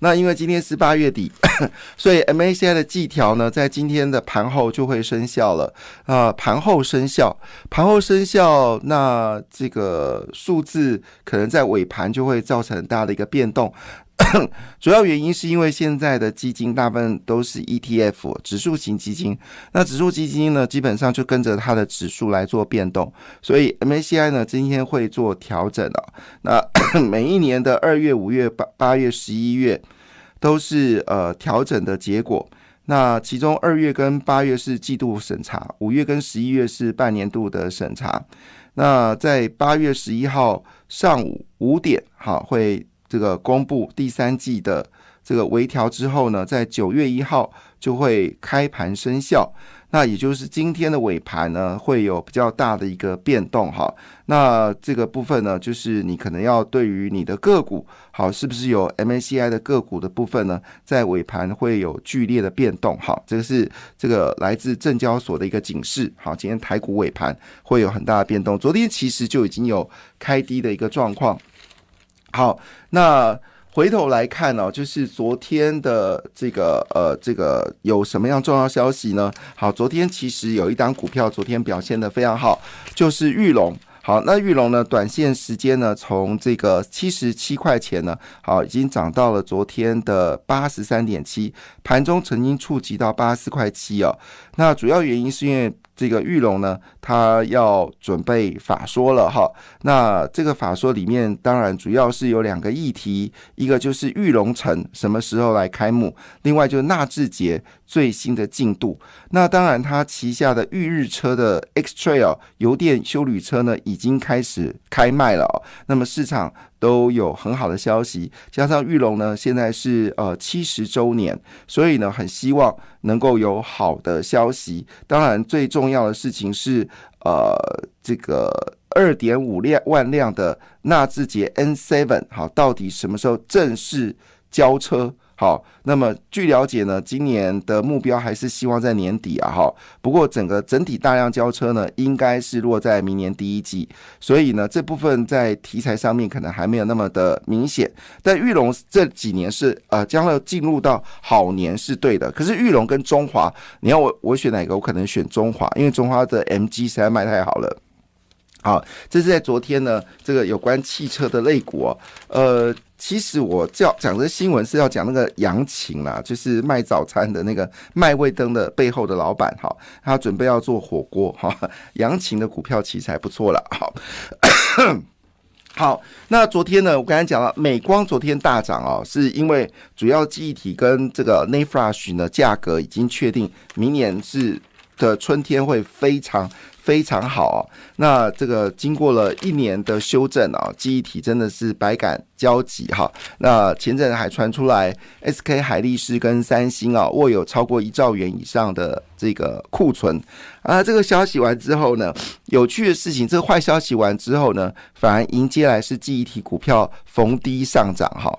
那因为今天是八月底，所以 MACI 的计条呢，在今天的盘后就会生效了啊。盘后生效，盘后生效，那这个数字可能在尾盘就会造成很大的一个变动。主要原因是因为现在的基金大部分都是 ETF 指数型基金，那指数基金呢，基本上就跟着它的指数来做变动，所以 MACI 呢今天会做调整啊。那 每一年的二月、五月、八八月、十一月都是呃调整的结果。那其中二月跟八月是季度审查，五月跟十一月是半年度的审查。那在八月十一号上午五点，哈会。这个公布第三季的这个微调之后呢，在九月一号就会开盘生效。那也就是今天的尾盘呢，会有比较大的一个变动哈。那这个部分呢，就是你可能要对于你的个股，好，是不是有 MACI 的个股的部分呢，在尾盘会有剧烈的变动哈。这个是这个来自证交所的一个警示。好，今天台股尾盘会有很大的变动。昨天其实就已经有开低的一个状况。好，那回头来看呢，就是昨天的这个呃，这个有什么样重要消息呢？好，昨天其实有一档股票，昨天表现的非常好，就是玉龙。好，那玉龙呢，短线时间呢，从这个七十七块钱呢，好，已经涨到了昨天的八十三点七，盘中曾经触及到八十四块七哦。那主要原因是因为。这个玉龙呢，他要准备法说了哈。那这个法说里面，当然主要是有两个议题，一个就是玉龙城什么时候来开幕，另外就是纳智捷最新的进度。那当然，他旗下的玉日车的 X Trail 油电修旅车呢，已经开始开卖了。那么市场。都有很好的消息，加上玉龙呢，现在是呃七十周年，所以呢，很希望能够有好的消息。当然，最重要的事情是呃这个二点五辆万辆的纳智捷 N Seven，好，到底什么时候正式交车？好，那么据了解呢，今年的目标还是希望在年底啊，哈。不过整个整体大量交车呢，应该是落在明年第一季，所以呢，这部分在题材上面可能还没有那么的明显。但玉龙这几年是呃，将要进入到好年是对的。可是玉龙跟中华，你要我我选哪个？我可能选中华，因为中华的 MG 实在卖太好了。好，这是在昨天呢，这个有关汽车的类股哦，呃。其实我叫讲这新闻是要讲那个杨琴啦，就是卖早餐的那个卖味灯的背后的老板哈，他准备要做火锅哈。杨琴的股票其实还不错了，好，好。那昨天呢，我刚才讲了，美光昨天大涨哦，是因为主要记忆体跟这个 n a f r a s h 呢价格已经确定，明年是的春天会非常。非常好，那这个经过了一年的修正啊，记忆体真的是百感交集哈。那前阵还传出来，SK 海力士跟三星啊握有超过一兆元以上的这个库存啊。这个消息完之后呢，有趣的事情，这个坏消息完之后呢，反而迎接来是记忆体股票逢低上涨哈。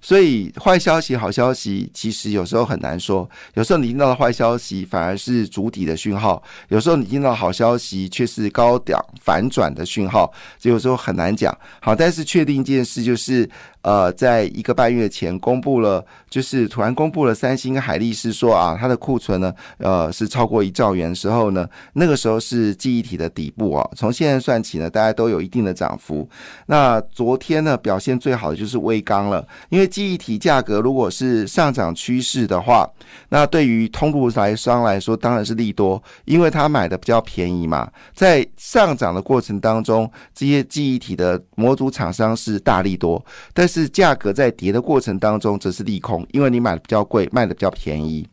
所以坏消息、好消息其实有时候很难说，有时候你听到的坏消息反而是主底的讯号，有时候你听到好消息。却是高点反转的讯号，就有时候很难讲。好，但是确定一件事就是。呃，在一个半月前公布了，就是突然公布了三星跟海力士说啊，它的库存呢，呃，是超过一兆元的时候呢，那个时候是记忆体的底部啊。从现在算起呢，大家都有一定的涨幅。那昨天呢，表现最好的就是微刚了，因为记忆体价格如果是上涨趋势的话，那对于通路来商来说当然是利多，因为它买的比较便宜嘛。在上涨的过程当中，这些记忆体的模组厂商是大利多，但是。是价格在跌的过程当中，则是利空，因为你买的比较贵，卖的比较便宜，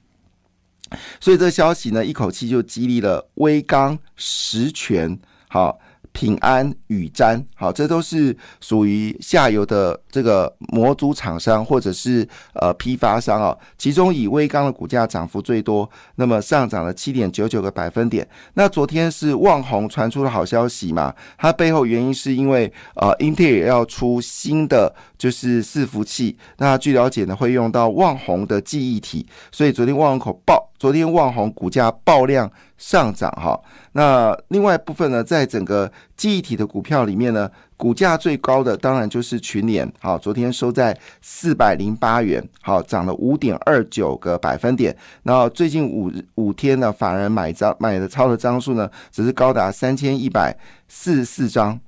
所以这消息呢，一口气就激励了威刚、实权、好平安、宇瞻，好，这都是属于下游的这个模组厂商或者是呃批发商啊。其中以微刚的股价涨幅最多，那么上涨了七点九九个百分点。那昨天是旺宏传出了好消息嘛？它背后原因是因为呃，英特尔要出新的就是伺服器，那据了解呢，会用到旺宏的记忆体，所以昨天旺宏口爆，昨天旺宏股价爆量上涨哈。那另外部分呢，在整个记忆体的股票里面呢，股价最高的当然就是群联，好，昨天收在四百零八元，好，涨了五点二九个百分点。然后最近五五天呢，法人买张买的超的张数呢，只是高达三千一百四十四张。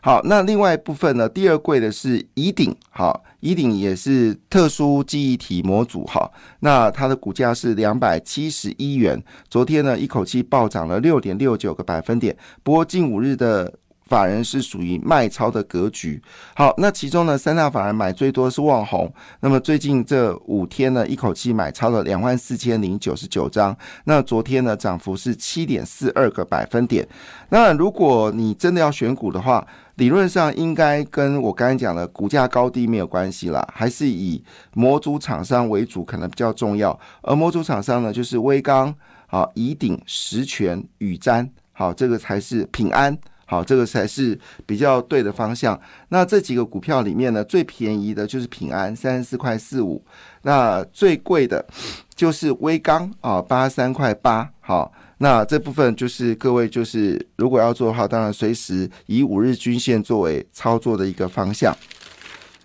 好，那另外部分呢？第二贵的是乙鼎，好，乙鼎也是特殊记忆体模组，哈，那它的股价是两百七十一元，昨天呢一口气暴涨了六点六九个百分点，不过近五日的。法人是属于卖超的格局。好，那其中呢，三大法人买最多是旺宏。那么最近这五天呢，一口气买超了两万四千零九十九张。那昨天呢，涨幅是七点四二个百分点。那如果你真的要选股的话，理论上应该跟我刚才讲的股价高低没有关系啦，还是以模组厂商为主，可能比较重要。而模组厂商呢，就是威刚、好乙鼎、实权、宇瞻，好，这个才是平安。好，这个才是比较对的方向。那这几个股票里面呢，最便宜的就是平安，三十四块四五。那最贵的，就是威刚啊，八十三块八。好，那这部分就是各位就是如果要做的话，当然随时以五日均线作为操作的一个方向。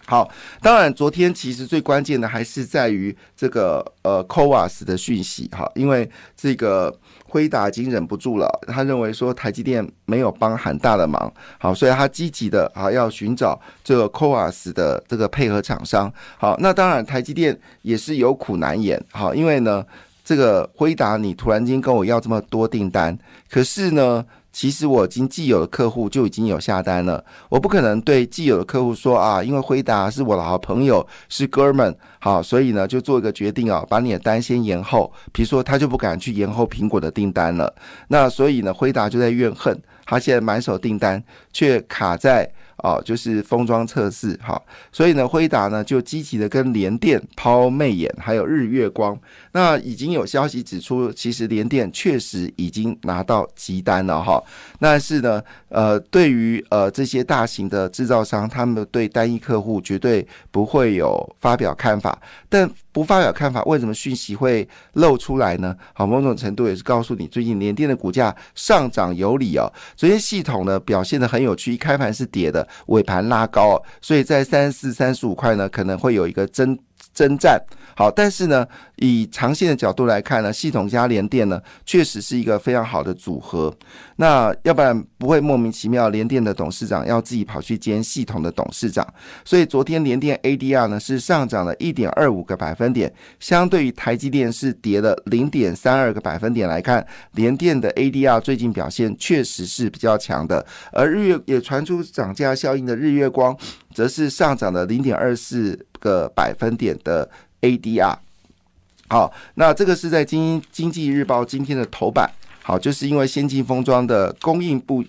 好，当然昨天其实最关键的还是在于这个呃 c o v a s 的讯息哈，因为这个。辉达已经忍不住了，他认为说台积电没有帮很大的忙，好，所以他积极的啊要寻找这个 c o a s 的这个配合厂商，好，那当然台积电也是有苦难言，好，因为呢这个辉达你突然间跟我要这么多订单，可是呢。其实我已经既有的客户就已经有下单了，我不可能对既有的客户说啊，因为辉达是我的好朋友，是哥们，好，所以呢就做一个决定啊，把你的单先延后。比如说他就不敢去延后苹果的订单了，那所以呢辉达就在怨恨，他现在满手订单却卡在。哦，就是封装测试哈，所以呢，辉达呢就积极的跟联电抛媚眼，还有日月光。那已经有消息指出，其实联电确实已经拿到急单了哈。但是呢，呃，对于呃这些大型的制造商，他们对单一客户绝对不会有发表看法。但不发表看法，为什么讯息会露出来呢？好，某种程度也是告诉你，最近联电的股价上涨有理哦。昨天系统呢表现的很有趣，一开盘是跌的。尾盘拉高，所以在三十四、三十五块呢，可能会有一个增征战。好，但是呢，以长线的角度来看呢，系统加联电呢，确实是一个非常好的组合。那要不然不会莫名其妙，联电的董事长要自己跑去兼系统的董事长。所以昨天联电 ADR 呢是上涨了一点二五个百分点，相对于台积电是跌了零点三二个百分点来看，联电的 ADR 最近表现确实是比较强的。而日月也传出涨价效应的日月光，则是上涨了零点二四个百分点的。ADR，好，那这个是在《经经济日报》今天的头版，好，就是因为先进封装的供应不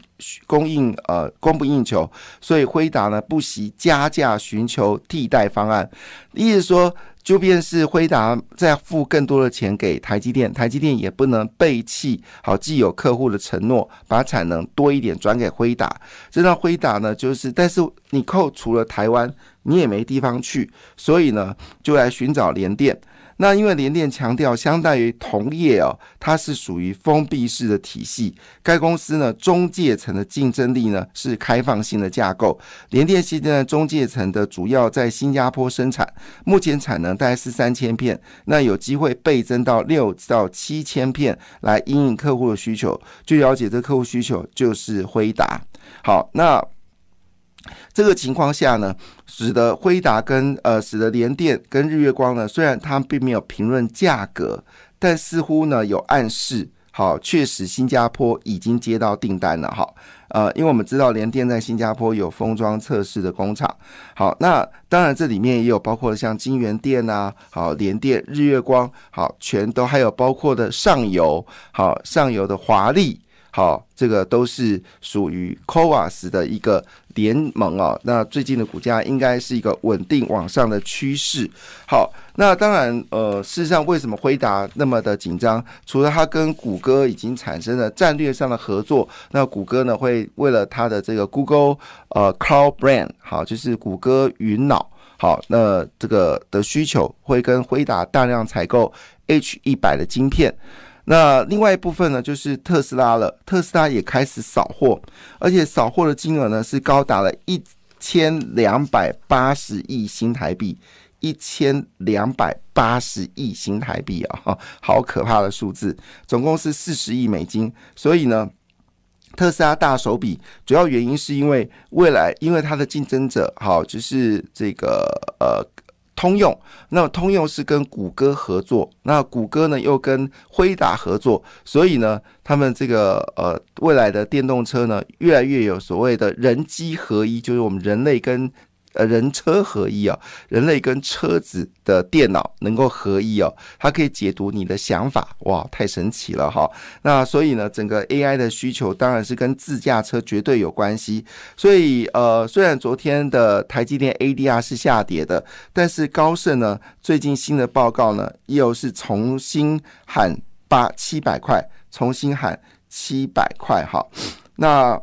供应呃供不应求，所以辉达呢不惜加价寻求替代方案，意思说，就便是辉达再付更多的钱给台积电，台积电也不能背弃好既有客户的承诺，把产能多一点转给辉达，这让辉达呢就是，但是你扣除了台湾。你也没地方去，所以呢，就来寻找联电。那因为联电强调，相当于同业哦，它是属于封闭式的体系。该公司呢，中介层的竞争力呢是开放性的架构。联电现在中介层的主要在新加坡生产，目前产能大概是三千片，那有机会倍增到六到七千片来应应客户的需求。据了解，这客户需求就是辉达。好，那。这个情况下呢，使得辉达跟呃，使得联电跟日月光呢，虽然他们并没有评论价格，但似乎呢有暗示，好，确实新加坡已经接到订单了，哈，呃，因为我们知道联电在新加坡有封装测试的工厂，好，那当然这里面也有包括像金源电啊，好，联电、日月光，好，全都还有包括的上游，好，上游的华丽。好，这个都是属于 CoWAS 的一个联盟啊。那最近的股价应该是一个稳定往上的趋势。好，那当然，呃，事实上为什么辉达那么的紧张？除了它跟谷歌已经产生了战略上的合作，那谷歌呢会为了它的这个 Google 呃 Cloud Brand，好，就是谷歌云脑好，那这个的需求会跟辉达大量采购 H 一百的晶片。那另外一部分呢，就是特斯拉了。特斯拉也开始扫货，而且扫货的金额呢是高达了一千两百八十亿新台币，一千两百八十亿新台币啊，好可怕的数字！总共是四十亿美金。所以呢，特斯拉大手笔，主要原因是因为未来，因为它的竞争者，好，就是这个呃。通用，那么通用是跟谷歌合作，那谷歌呢又跟辉达合作，所以呢，他们这个呃未来的电动车呢，越来越有所谓的人机合一，就是我们人类跟。呃，人车合一啊，人类跟车子的电脑能够合一哦，它可以解读你的想法，哇，太神奇了哈！那所以呢，整个 AI 的需求当然是跟自驾车绝对有关系。所以呃，虽然昨天的台积电 ADR 是下跌的，但是高盛呢最近新的报告呢又是重新喊八七百块，重新喊七百块哈，那。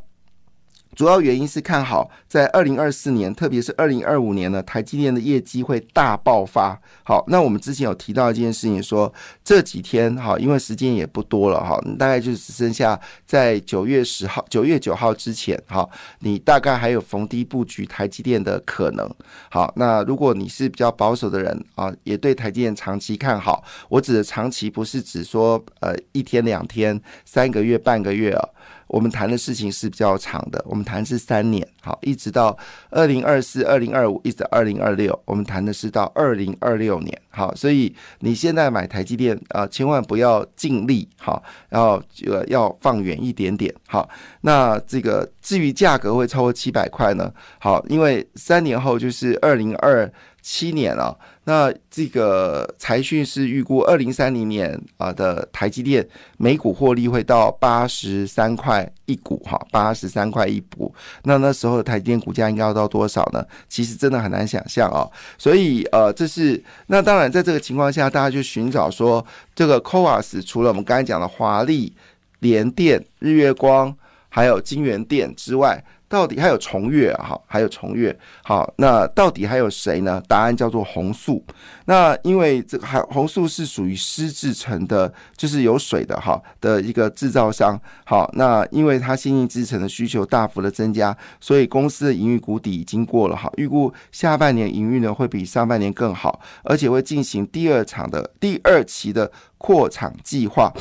主要原因是看好在二零二四年，特别是二零二五年呢，台积电的业绩会大爆发。好，那我们之前有提到一件事情，说这几天哈，因为时间也不多了哈，大概就只剩下在九月十号、九月九号之前哈，你大概还有逢低布局台积电的可能。好，那如果你是比较保守的人啊，也对台积电长期看好。我指的长期不是指说呃一天两天、三个月、半个月啊。我们谈的事情是比较长的，我们谈是三年，好，一直到二零二四、二零二五，一直到二零二六，我们谈的是到二零二六年，好，所以你现在买台积电啊，千万不要尽力，好，然后呃要放远一点点，好，那这个至于价格会超过七百块呢，好，因为三年后就是二零二。七年了，那这个财讯是预估二零三零年啊的台积电每股获利会到八十三块一股哈，八十三块一股。那那时候的台积电股价应该要到多少呢？其实真的很难想象哦。所以呃，这是那当然在这个情况下，大家就寻找说这个 c o a s 除了我们刚才讲的华丽、联电、日月光，还有金源电之外。到底还有重越哈，还有重月好，那到底还有谁呢？答案叫做红素。那因为这个还红素是属于湿制成的，就是有水的哈的一个制造商。好，那因为它先进制成的需求大幅的增加，所以公司的营运谷底已经过了哈。预估下半年营运呢会比上半年更好，而且会进行第二场的第二期的扩厂计划。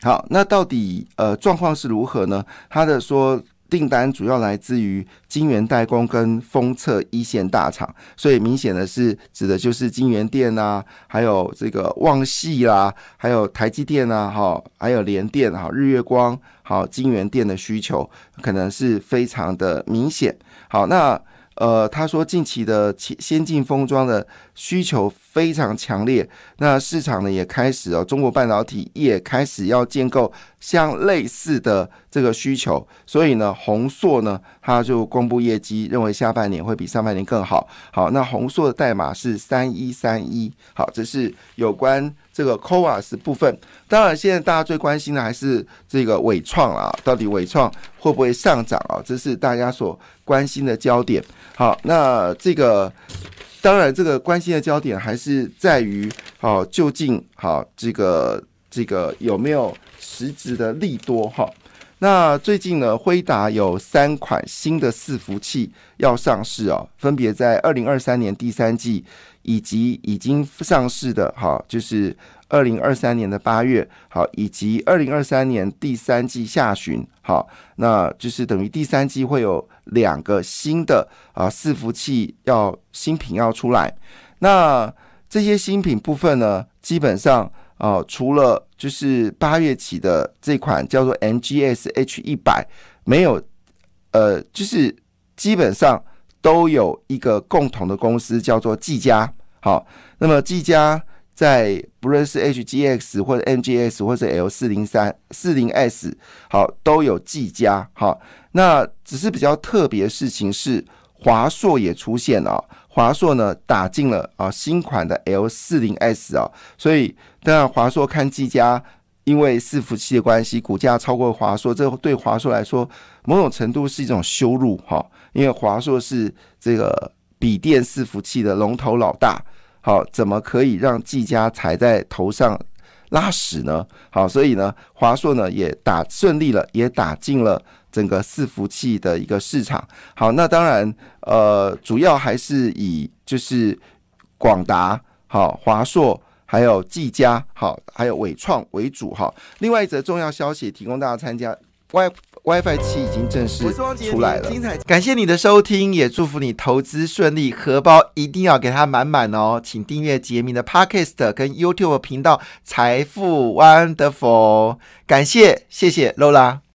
好，那到底呃状况是如何呢？他的说。订单主要来自于晶圆代工跟封测一线大厂，所以明显的是指的就是晶圆店啊，还有这个旺系啦，还有台积电啊，哈，还有联电哈，日月光好，晶圆店的需求可能是非常的明显。好，那。呃，他说近期的先进封装的需求非常强烈，那市场呢也开始哦，中国半导体也开始要建构像类似的这个需求，所以呢，宏硕呢，他就公布业绩，认为下半年会比上半年更好。好，那宏硕的代码是三一三一，好，这是有关。这个 c o a s 部分，当然现在大家最关心的还是这个伟创啊，到底伟创会不会上涨啊？这是大家所关心的焦点。好，那这个当然这个关心的焦点还是在于，好，究竟好这个这个有没有实质的利多哈？那最近呢，辉达有三款新的伺服器要上市哦，分别在二零二三年第三季。以及已经上市的哈，就是二零二三年的八月好，以及二零二三年第三季下旬好，那就是等于第三季会有两个新的啊伺服器要新品要出来。那这些新品部分呢，基本上啊，除了就是八月起的这款叫做 MGS H 一百，没有呃，就是基本上。都有一个共同的公司叫做技嘉，好，那么技嘉在不论是 HGX 或者 NGX 或者 L 四零三四零 S，好都有技嘉。好，那只是比较特别的事情是，华硕也出现了。华硕呢打进了啊新款的 L 四零 S 啊，所以当然华硕看技嘉，因为伺服器的关系，股价超过华硕，这对华硕来说某种程度是一种羞辱哈，因为华硕是这个笔电伺服器的龙头老大，好，怎么可以让技嘉踩在头上拉屎呢？好，所以呢，华硕呢也打顺利了，也打进了。整个伺服器的一个市场，好，那当然，呃，主要还是以就是广达、好华硕、还有技嘉、好还有伟创为主哈。另外一则重要消息，提供大家参加，Wi WiFi 七已经正式出来了。感谢你的收听，也祝福你投资顺利，荷包一定要给它满满哦。请订阅杰明的 Podcast 跟 YouTube 频道财富 Wonderful，感谢，谢谢 Lola。